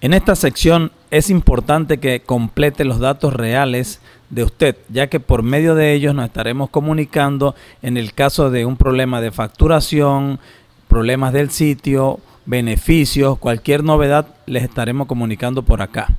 En esta sección es importante que complete los datos reales de usted, ya que por medio de ellos nos estaremos comunicando en el caso de un problema de facturación, problemas del sitio, beneficios, cualquier novedad les estaremos comunicando por acá.